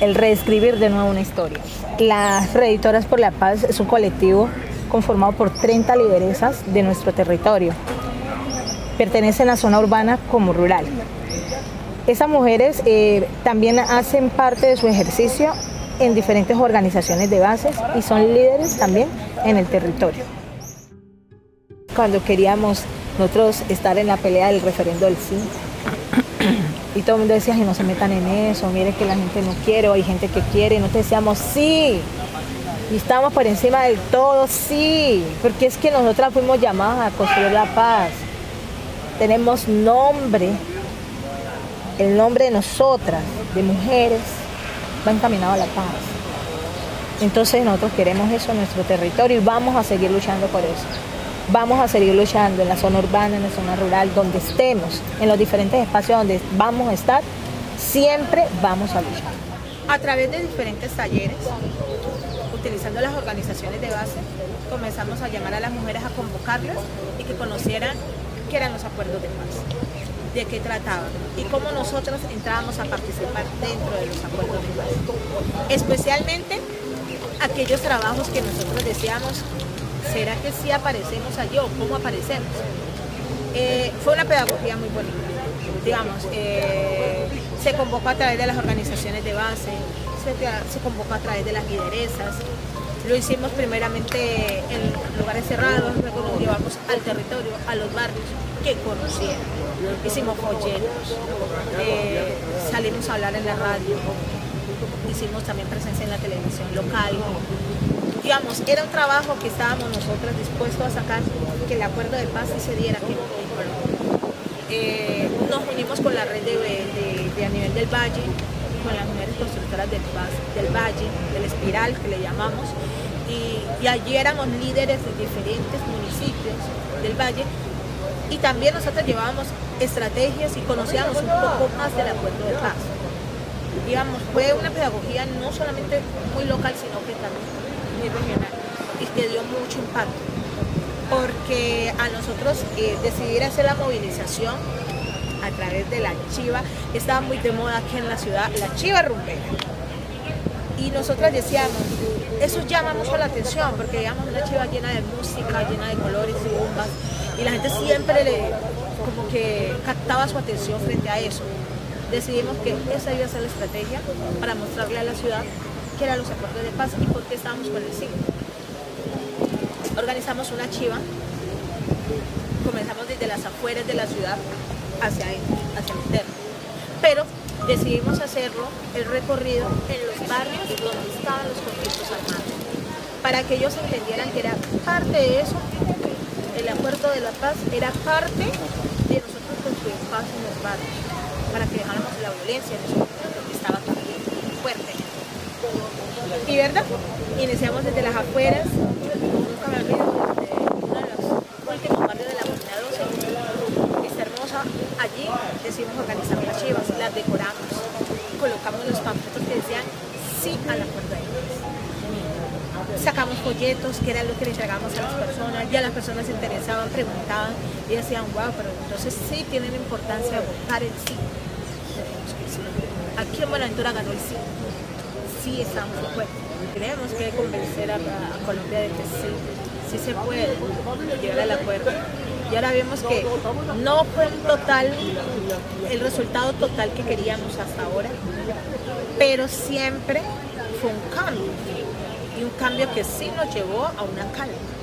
el reescribir de nuevo una historia. Las Reeditoras por la Paz es un colectivo conformado por 30 lideresas de nuestro territorio. Pertenecen a zona urbana como rural. Esas mujeres eh, también hacen parte de su ejercicio en diferentes organizaciones de bases y son líderes también en el territorio. Cuando queríamos nosotros estar en la pelea del referendo del sí, y todo el mundo decía que no se metan en eso, mire que la gente no quiere, o hay gente que quiere, y nosotros decíamos sí, y estamos por encima del todo, sí, porque es que nosotras fuimos llamadas a construir la paz. Tenemos nombre, el nombre de nosotras, de mujeres, va encaminado a la paz. Entonces nosotros queremos eso en nuestro territorio y vamos a seguir luchando por eso. Vamos a seguir luchando en la zona urbana, en la zona rural, donde estemos, en los diferentes espacios donde vamos a estar, siempre vamos a luchar. A través de diferentes talleres, utilizando las organizaciones de base, comenzamos a llamar a las mujeres a convocarlas y que conocieran qué eran los acuerdos de paz, de qué trataban y cómo nosotros entrábamos a participar dentro de los acuerdos de paz. Especialmente aquellos trabajos que nosotros decíamos, ¿será que sí aparecemos allí o cómo aparecemos? Eh, fue una pedagogía muy bonita. Digamos, eh, se convocó a través de las organizaciones de base, se, convoca a través de las lideresas. Lo hicimos primeramente en lugares cerrados, luego nos llevamos al territorio, a los barrios que conocían. Hicimos folletos, eh, salimos a hablar en la radio, hicimos también presencia en la televisión local. Digamos, era un trabajo que estábamos nosotras dispuestos a sacar, que el acuerdo de paz se diera aquí eh, nos unimos con la red de, a nivel del Valle, con las mujeres constructoras del, del Valle, del Espiral que le llamamos, y, allí éramos líderes de diferentes municipios del Valle y también nosotros llevábamos estrategias y conocíamos un poco más del acuerdo de paz. Digamos, fue una pedagogía no solamente muy local, sino que también muy regional y que dio mucho impacto. Porque a nosotros eh, decidir hacer la movilización a través de la chiva. Estaba muy de moda aquí en la ciudad, la chiva rumbera. Y nosotras decíamos, eso llama mucho la atención porque digamos una chiva llena de música, llena de colores y bombas. Y la gente siempre le, como que captaba su atención frente a eso. Decidimos que esa iba a ser la estrategia para mostrarle a la ciudad qué eran los acuerdos de paz y por qué estábamos con el signo. Organizamos una chiva, comenzamos desde las afueras de la ciudad hacia, hacia el interno. Pero decidimos hacerlo, el recorrido, en los barrios donde estaban los conflictos armados, para que ellos entendieran que era parte de eso, el acuerdo de la paz era parte de nosotros construir paz en los barrios, para que dejáramos la violencia en esos que estaba también fuerte. Y verdad, iniciamos desde las afueras, nunca me olvido, allí decidimos organizar las chivas, las decoramos, colocamos los panfletos que decían sí a la puerta de Sacamos folletos, que era lo que le entregábamos a las personas, ya las personas se interesaban, preguntaban y decían, wow, pero entonces sí tienen importancia votar el sí. Aquí en Buenaventura ganó el sí. Sí estamos de acuerdo. Tenemos que convencer a, Colombia de que sí, sí se puede llegar al acuerdo y ahora vemos que no fue un total, el resultado total que queríamos hasta ahora, pero siempre fue un cambio y un cambio que sí nos llevó a una calma.